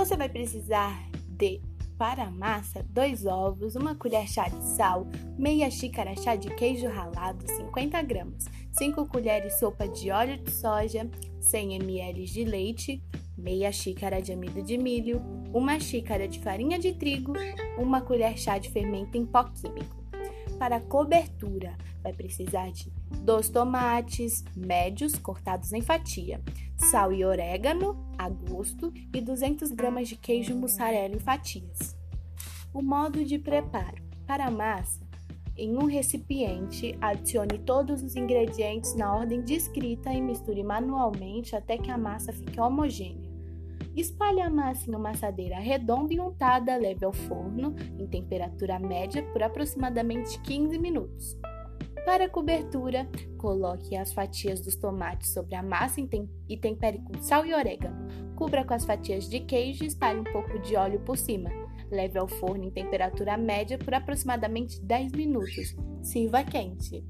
Você vai precisar de para a massa, 2 ovos, uma colher chá de sal, meia xícara chá de queijo ralado, 50 gramas, 5 colheres sopa de óleo de soja, 100 ml de leite, meia xícara de amido de milho, uma xícara de farinha de trigo, uma colher chá de fermento em pó químico. Para cobertura, vai precisar de dois tomates médios cortados em fatia, sal e orégano a gosto e 200 gramas de queijo mussarela em fatias. O modo de preparo: para a massa, em um recipiente, adicione todos os ingredientes na ordem descrita e misture manualmente até que a massa fique homogênea. Espalhe a massa em uma assadeira redonda e untada, leve ao forno em temperatura média por aproximadamente 15 minutos. Para cobertura, coloque as fatias dos tomates sobre a massa e tempere com sal e orégano. Cubra com as fatias de queijo e espalhe um pouco de óleo por cima. Leve ao forno em temperatura média por aproximadamente 10 minutos. Sirva quente.